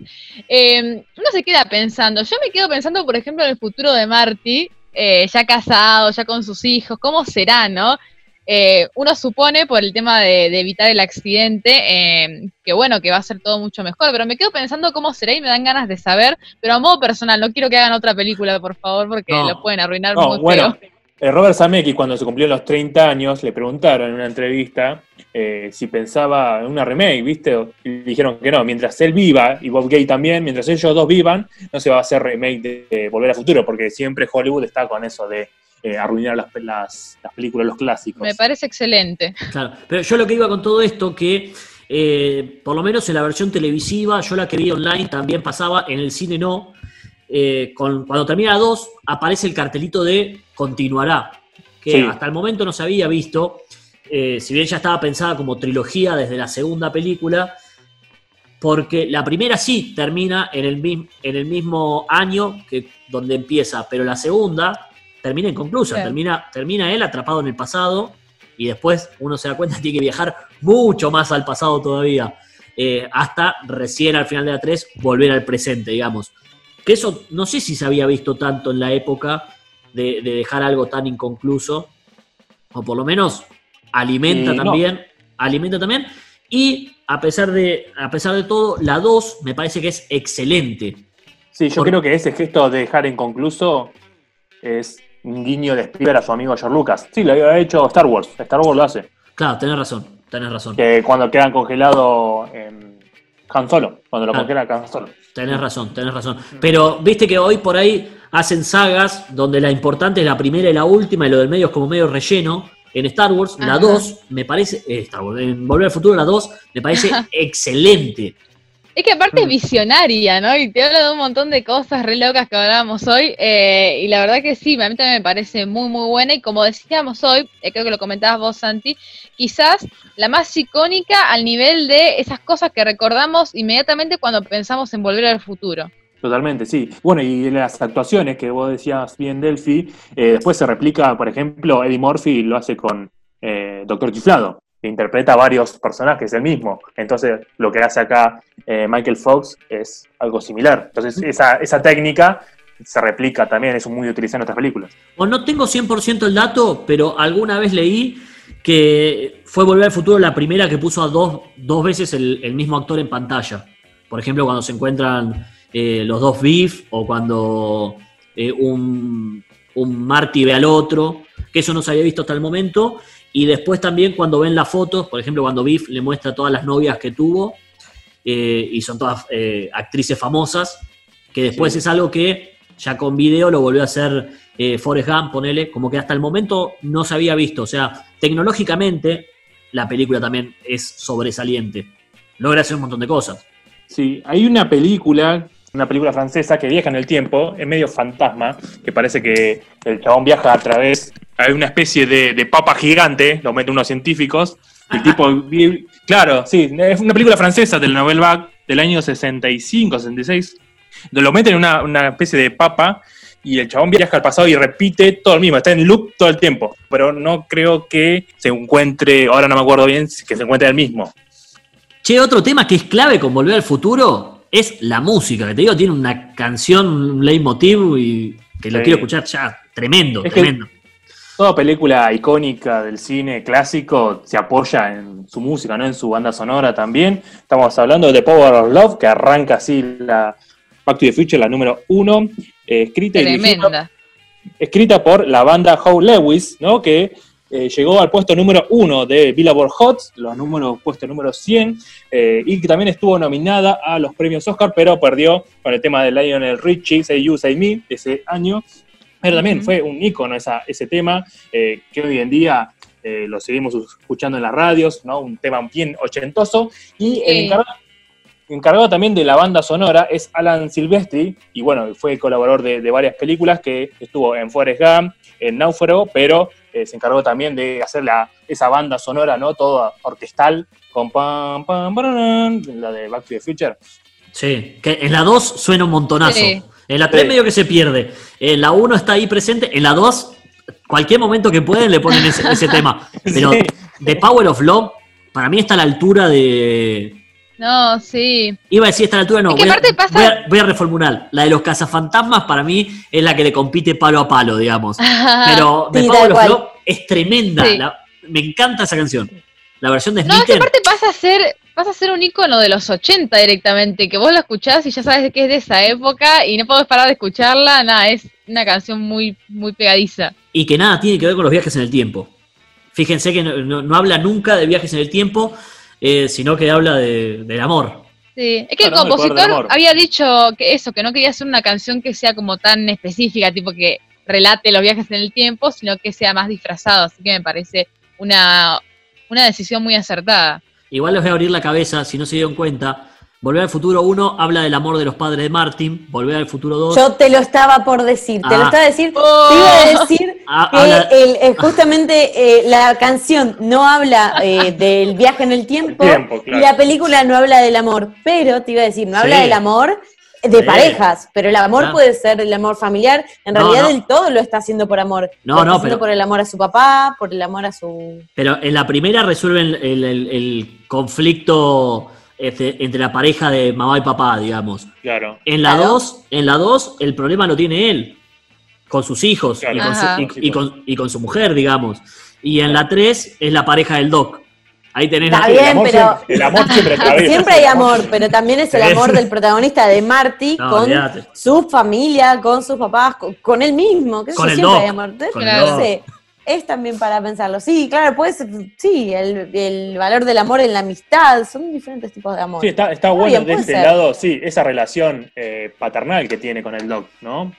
Eh, uno se queda pensando, yo me quedo pensando por ejemplo en el futuro de Marty, eh, ya casado, ya con sus hijos, ¿cómo será, no? Eh, uno supone por el tema de, de evitar el accidente eh, que bueno, que va a ser todo mucho mejor, pero me quedo pensando cómo será y me dan ganas de saber, pero a modo personal, no quiero que hagan otra película, por favor, porque No. lo pueden arruinar No, muy bueno, feo. eh, Robert Zemeckis cuando se cumplió los 30 años le preguntaron en una entrevista eh, si pensaba en una remake, ¿viste? Y dijeron que no, mientras él viva y Bob Gay también, mientras ellos dos vivan, no se va a hacer remake de, de Volver al Futuro, porque siempre Hollywood está con eso de eh, arruinar las, las, las películas, los clásicos. Me parece excelente. Claro, pero yo lo que iba con todo esto, que eh, por lo menos en la versión televisiva, yo la que vi online también pasaba, en el cine no. Eh, con, cuando termina 2, aparece el cartelito de continuará, que Sí. hasta el momento no se había visto. eh, si bien ya estaba pensada como trilogía desde la segunda película, porque la primera sí termina en el, en el mismo año que donde empieza, pero la segunda termina inconclusa, Claro. termina, termina él atrapado en el pasado y después uno se da cuenta que tiene que viajar mucho más al pasado todavía, eh, hasta recién al final de la 3 volver al presente, digamos. Que eso no sé si se había visto tanto en la época de, de dejar algo tan inconcluso, o por lo menos alimenta no. también, alimenta también, y a pesar de, a pesar de todo, la 2 me parece que es excelente. Sí, yo creo que ese gesto de dejar inconcluso es un guiño de Spielberg a su amigo George Lucas. Sí, lo había hecho Star Wars. Star Wars lo hace. Claro, tenés razón, tenés razón. Que cuando quedan congelados en Han Solo. Cuando lo Ah. congelan Han Solo. Tenés razón, tenés razón. Pero viste que hoy por ahí hacen sagas donde la importante es la primera y la última y lo del medio es como medio relleno. En Star Wars, la Ajá. 2 me parece, eh, Star Wars, en Volver al Futuro, la 2 me parece excelente. Es que aparte es Mm. visionaria, ¿no? Y te habla de un montón de cosas re locas que hablábamos hoy. eh, y la verdad que sí, a mí también me parece muy, muy buena. Y como decíamos hoy, eh, creo que lo comentabas vos, Santi, quizás la más icónica al nivel de esas cosas que recordamos inmediatamente cuando pensamos en volver al futuro. Totalmente, sí. Bueno, y las actuaciones que vos decías bien, Delphi, eh, después se replica, por ejemplo, Eddie Murphy lo hace con Doctor Chiflado, interpreta varios personajes, el mismo. Entonces, lo que hace acá eh, Michael Fox es algo similar. Entonces, esa, esa técnica se replica también, es muy utilizada en otras películas. O no tengo 100% el dato, pero alguna vez leí que fue Volver al Futuro la primera que puso a dos, dos veces el, el mismo actor en pantalla. Por ejemplo, cuando se encuentran eh, los dos Biff o cuando eh, un, un Marty ve al otro, que eso no se había visto hasta el momento. Y después también cuando ven las fotos, por ejemplo, cuando Biff le muestra todas las novias que tuvo, eh, y son todas eh, actrices famosas, que después Sí. es algo que ya con video lo volvió a hacer eh, Forrest Gump, ponele, como que hasta el momento no se había visto. O sea, tecnológicamente la película también es sobresaliente. Logra hacer un montón de cosas. Sí, hay una película, una película francesa que viaja en el tiempo, es medio fantasma, que parece que el chabón viaja a través, hay una especie de, de papa gigante, lo meten unos científicos, el tipo, claro, sí, es una película francesa del Novel Vague del año 65, 66, lo meten en una, una especie de papa y el chabón viaja al pasado y repite todo el mismo, está en loop todo el tiempo, pero no creo que se encuentre, ahora no me acuerdo bien, que se encuentre el mismo. Che, otro tema que es clave con Volver al Futuro es la música, que te digo, tiene una canción, un leitmotiv y que lo Sí. quiero escuchar ya. Tremendo, Es que- tremendo. Toda película icónica del cine clásico se apoya en su música, ¿no? En su banda sonora también. Estamos hablando de Power of Love, que arranca así la Back to the Future, la número uno, eh, escrita y dirigida, escrita por la banda Howe Lewis, ¿no? Que eh, llegó al puesto número uno de Billboard Hot, los números puesto número 100, eh, y que también estuvo nominada a los premios Oscar, pero perdió con el tema de Lionel Richie, Say You, Say Me, ese año. Pero también fue un ícono esa, ese tema, eh, que hoy en día lo seguimos escuchando en las radios, ¿no? Un tema bien ochentoso. Y el encargado también de la banda sonora es Alan Silvestri, y bueno, fue colaborador de, de varias películas que estuvo en Forrest Gump, en Náufrago, pero eh, se encargó también de hacer la, esa banda sonora, ¿no? Toda orquestal, con pam, pam, la de Back to the Future. Sí, que en la 2 suena un montonazo. Sí. En la 3 Sí. medio que se pierde. En la 1 está ahí presente. En la 2, cualquier momento que pueden le ponen ese, ese tema. Pero Sí. The Power of Love, para mí está a la altura de. No, sí. Iba a decir está a la altura, no. Es que voy, a, pasa- voy a- voy a reformular. La de los cazafantasmas para mí es la que le compite palo a palo, digamos. Pero The Sí, cual. Love es tremenda. Sí. La- me encanta esa canción. La versión de No, es que aparte pasa a ser, pasa a ser un icono de los 80 directamente, que vos la escuchás y ya sabes que es de esa época y no podés parar de escucharla, nada, es una canción muy, muy pegadiza. y que nada tiene que ver con los viajes en el tiempo. Fíjense que no, no- no habla nunca de viajes en el tiempo, eh, sino que habla de- del amor. Sí, es que el compositor había dicho que eso, que no quería hacer una canción que sea como tan específica, tipo que relate los viajes en el tiempo, sino que sea más disfrazado, así que me parece una, una decisión muy acertada. igual les voy a abrir la cabeza, si no se dieron cuenta. Volver al futuro 1 habla del amor de los padres de Martin. Volver al futuro 2. Yo te lo estaba por decir, te lo Ah. estaba a decir. Oh. Te iba a decir Ah, que habla- el- eh, justamente eh, la canción no habla eh, del viaje en el tiempo, El tiempo, claro. y la película no habla del amor, pero te iba a decir, no habla del amor de Sí. parejas, pero el amor Claro. puede ser el amor familiar, en No, realidad no. él todo lo está haciendo por amor. No, Lo está no, haciendo pero- por el amor a su papá, por el amor a su... Pero en la primera resuelven el, el- el conflicto entre la pareja de mamá y papá, digamos. Claro. En la Claro. 2, en la 2, el problema lo tiene él, con sus hijos Claro. y, con su, y- y con, y con su mujer, digamos. Y en la 3 es la pareja del Doc. Ahí tenés Está la- bien, el amor pero- siempre, el amor siempre atraviesa. Siempre hay amor, pero también es el amor del protagonista de Marty No, con su familia, con sus papás, con, con él mismo. Que Con el siempre Doc, hay amor. Entonces, con el no Doc. sé, es también para pensarlo. Sí, claro, puede ser, sí, el, el valor del amor en la amistad, son diferentes tipos de amor. Sí, está, está bueno bien, de este ser. lado, sí, esa relación eh, paternal que tiene con el Doc, ¿no? De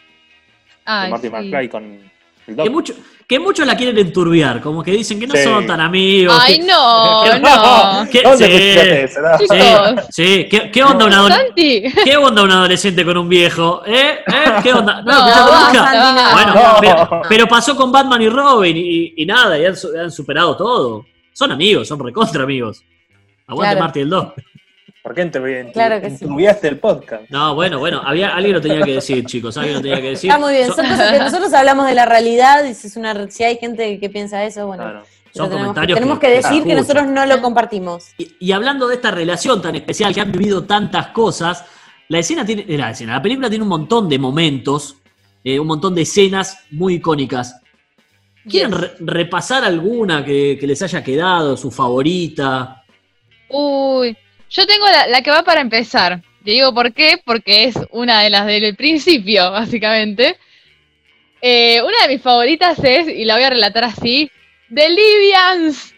Ay, Marty sí. McFly con el que, Doc. mucho, que muchos la quieren enturbiar, como que dicen que no Sí. son tan amigos. Ay, que- no, no. ¿Qué- ¿Dónde sí. escuchaste eso, no? Sí, Chicos. sí. ¿Qué, qué onda un. ¿Qué onda un adolescente con un viejo? ¿Eh? ¿Eh? ¿Qué onda? No, nunca. Bueno, No. pero, pero pasó con Batman y Robin y, y nada, y han superado todo. Son amigos, son recontra amigos. Aguante Claro. Marty el 2. ¿Por qué enturbi- Claro que sí. el podcast? No, bueno, bueno, había, alguien lo tenía que decir, chicos, alguien lo tenía que decir. Está muy bien, Son, son cosas que nosotros hablamos de la realidad y si, es una, si hay gente que piensa eso, bueno, Claro. son tenemos, que, comentarios tenemos que- decir que nosotros no lo compartimos. y, y hablando de esta relación tan especial que han vivido tantas cosas, la escena tiene, eh, la escena, la película tiene un montón de momentos, eh, un montón de escenas muy icónicas. ¿Quieren Yes. re- repasar alguna que, que les haya quedado, su favorita? Uy, yo tengo la, la que va para empezar. Te digo por qué, porque es una de las del principio, básicamente. Eh, una de mis favoritas es, y la voy a relatar así, The Libyans.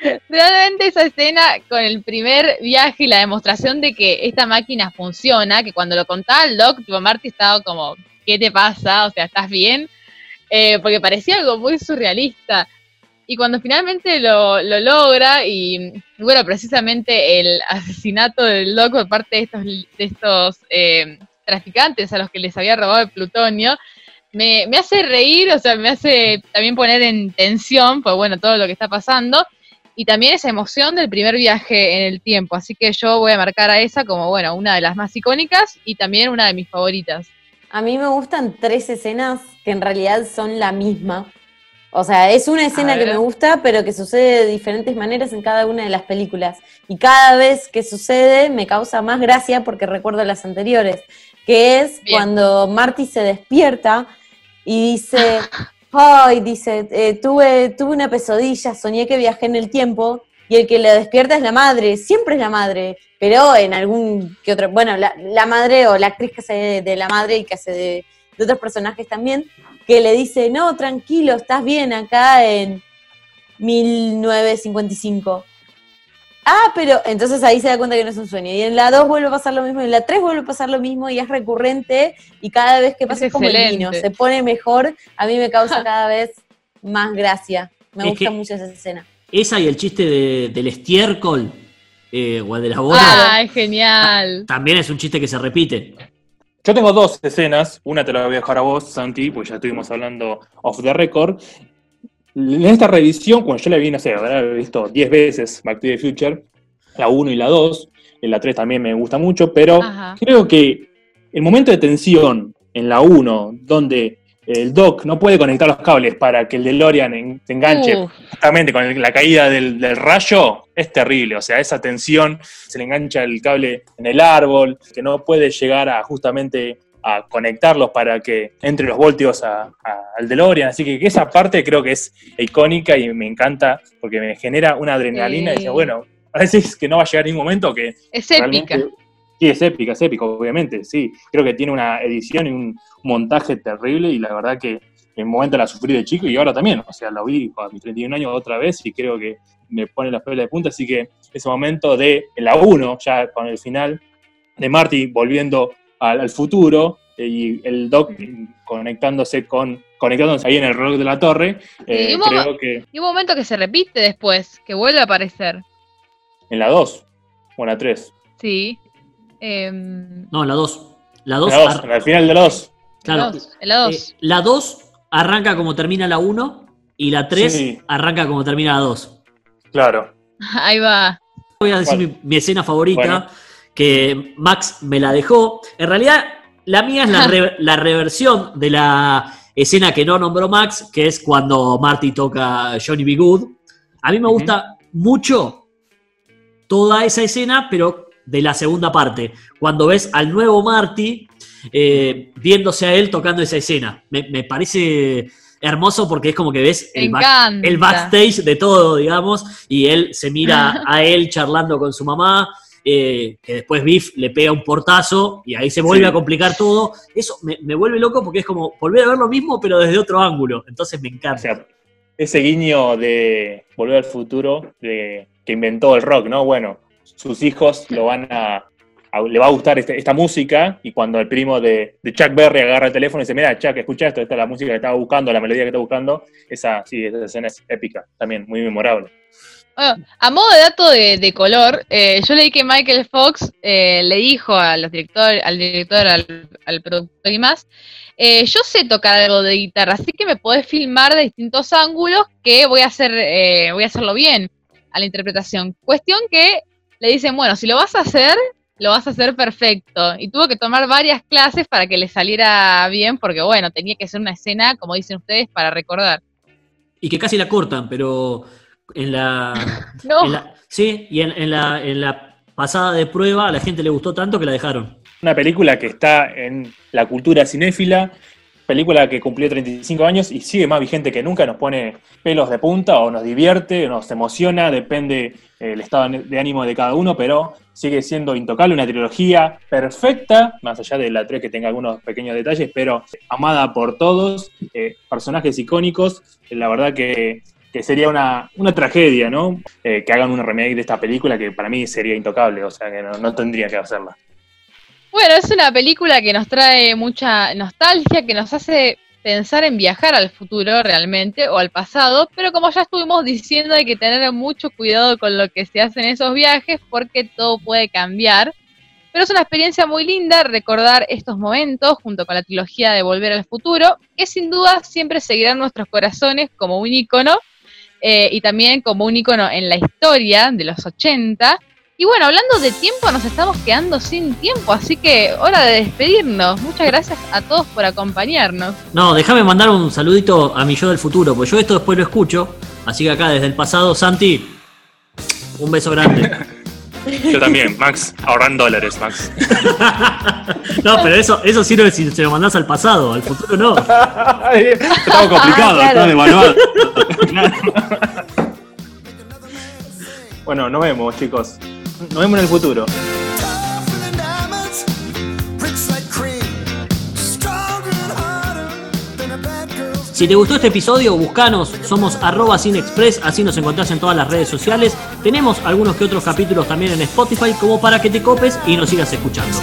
Realmente esa escena con el primer viaje y la demostración de que esta máquina funciona, que cuando lo contaba el doc, tipo Marty estaba como, ¿qué te pasa? O sea, ¿estás bien? Eh, porque parecía algo muy surrealista. Y cuando finalmente lo, lo logra, y bueno, precisamente el asesinato del Doc por parte de estos, de estos eh, traficantes a los que les había robado el plutonio, me, me hace reír, o sea, me hace también poner en tensión, pues bueno, todo lo que está pasando, y también esa emoción del primer viaje en el tiempo. Así que yo voy a marcar a esa como, bueno, una de las más icónicas y también una de mis favoritas. A mí me gustan tres escenas que en realidad son la misma. O sea, es una escena que me gusta, pero que sucede de diferentes maneras en cada una de las películas. Y cada vez que sucede me causa más gracia porque recuerdo las anteriores, que es Bien. cuando Marty se despierta y dice, ay, dice, eh, tuve, tuve una pesadilla, soñé que viajé en el tiempo y el que le despierta es la madre, siempre es la madre, pero en algún que otro, bueno, la, la madre o la actriz que hace de, de la madre y que hace de, de otros personajes también, que le dice, no, tranquilo, estás bien acá en 1955. Ah, pero entonces ahí se da cuenta que no es un sueño. Y en la 2 vuelve a pasar lo mismo, y en la 3 vuelve a pasar lo mismo y es recurrente y cada vez que pasa es, como el vino, se pone mejor, a mí me causa cada vez más gracia. Me Es gusta mucho esa escena. Esa y el chiste de- del estiércol eh, o el de la bola, ¡Ay, genial! también es un chiste que se repite. Yo tengo dos escenas, una te la voy a dejar a vos, Santi, porque ya estuvimos hablando off the record. En esta revisión, cuando yo la vi, no sé, habrá visto 10 veces Back to the Future, la 1 y la 2, en la 3 también me gusta mucho, pero Ajá. creo que el momento de tensión en la 1, donde el Doc no puede conectar los cables para que el DeLorean en- se enganche Uf. justamente con el- la caída del, del rayo, es terrible. O sea, esa tensión, se le engancha el cable en el árbol, que no puede llegar a justamente a conectarlos para que entre los voltios a- a- al DeLorean. Así que esa parte creo que es icónica y me encanta porque me genera una adrenalina y dice, bueno, a veces que no va a llegar ningún momento que Es épica. Sí, es épica, es épica, obviamente, sí. Creo que tiene una edición y un montaje terrible y la verdad que en un momento la sufrí de chico y ahora también. O sea, lo vi a mis 31 años otra vez y creo que me pone las pelas de punta. Así que ese momento de en la 1, ya con el final, de Marty volviendo al, al futuro eh, y el Doc conectándose con conectándose ahí en el reloj de la torre, eh, y un momen- creo que Y un momento que se repite después, que vuelve a aparecer. en la 2 o en la 3. Sí. Em, No, la 2. La 2. La 2, al final de la 2. Claro. la dos, la dos. Eh, la 2 arranca como termina la 1 y la 3 Sí. arranca como termina la 2. Claro. Ahí va. Voy a decir mi, mi escena favorita, Bueno. que Max me la dejó. En realidad, la mía es la, re- la reversión de la escena que no nombró Max, que es cuando Marty toca Johnny B. Good. A mí me gusta mucho toda esa escena, pero de la segunda parte, cuando ves al nuevo Marty eh, viéndose a él tocando esa escena. Me, me parece hermoso porque es como que ves el, back- encanta. el backstage de todo, digamos, y él se mira a él charlando con su mamá, eh, que después Biff le pega un portazo y ahí se vuelve Sí. a complicar todo. Eso me, me vuelve loco porque es como volver a ver lo mismo, pero desde otro ángulo. Entonces me O encanta. sea, ese guiño de Volver al Futuro de, que inventó el rock, ¿no? Bueno, sus hijos lo van a- le va a gustar este- esta música y cuando el primo de, Chuck Berry agarra el teléfono y dice, mira, Chuck, escucha esto, esta es la música que estaba buscando, la melodía que estaba buscando, esa, sí, esa escena es épica, también, muy memorable. Bueno, a modo de dato de, color, eh, yo leí que Michael Fox eh, le dijo a los al director, al, al productor y más, eh, yo sé tocar algo de guitarra, así que me podés filmar de distintos ángulos que voy a hacer, eh, voy a hacerlo bien a la interpretación. Cuestión que le dicen, bueno, si lo vas a hacer, lo vas a hacer perfecto. Y tuvo que tomar varias clases para que le saliera bien, porque bueno, tenía que ser una escena, como dicen ustedes, para recordar. Y que casi la cortan, pero en la. No. en la- sí, y en, en la, en la pasada de prueba a la gente le gustó tanto que la dejaron. Una película que está en la cultura cinéfila, película que cumplió 35 años y sigue más vigente que nunca, nos pone pelos de punta o nos divierte, o nos emociona, depende eh, el estado de ánimo de cada uno, pero sigue siendo intocable, una trilogía perfecta, más allá de la 3 que tenga algunos pequeños detalles, pero amada por todos, eh, personajes icónicos, la verdad que, que sería una, una tragedia, ¿no? Eh, que hagan un remake de esta película que para mí sería intocable, o sea que no, no tendría que hacerla. Bueno, es una película que nos trae mucha nostalgia, que nos hace pensar en viajar al futuro realmente o al pasado, pero como ya estuvimos diciendo hay que tener mucho cuidado con lo que se hace en esos viajes porque todo puede cambiar. Pero es una experiencia muy linda recordar estos momentos junto con la trilogía de Volver al Futuro, que sin duda siempre seguirá en nuestros corazones como un ícono eh, y también como un ícono en la historia de los 80 y bueno, hablando de tiempo, nos estamos quedando sin tiempo, así que hora de despedirnos. Muchas gracias a todos por acompañarnos. No, déjame mandar un saludito a mi yo del futuro, porque yo esto después lo escucho. Así que acá desde el pasado, Santi, un beso grande. Yo también, Max, ahorran dólares, Max. No, pero eso, eso sirve si se lo mandás al pasado, al futuro no. Estaba complicado, Ah, claro. devaluado. bueno, nos vemos, chicos. Nos vemos en el futuro. Si te gustó este episodio, buscanos, somos arroba cinexpress, así nos encontrás en todas las redes sociales. Tenemos algunos que otros capítulos también en Spotify como para que te copes y nos sigas escuchando.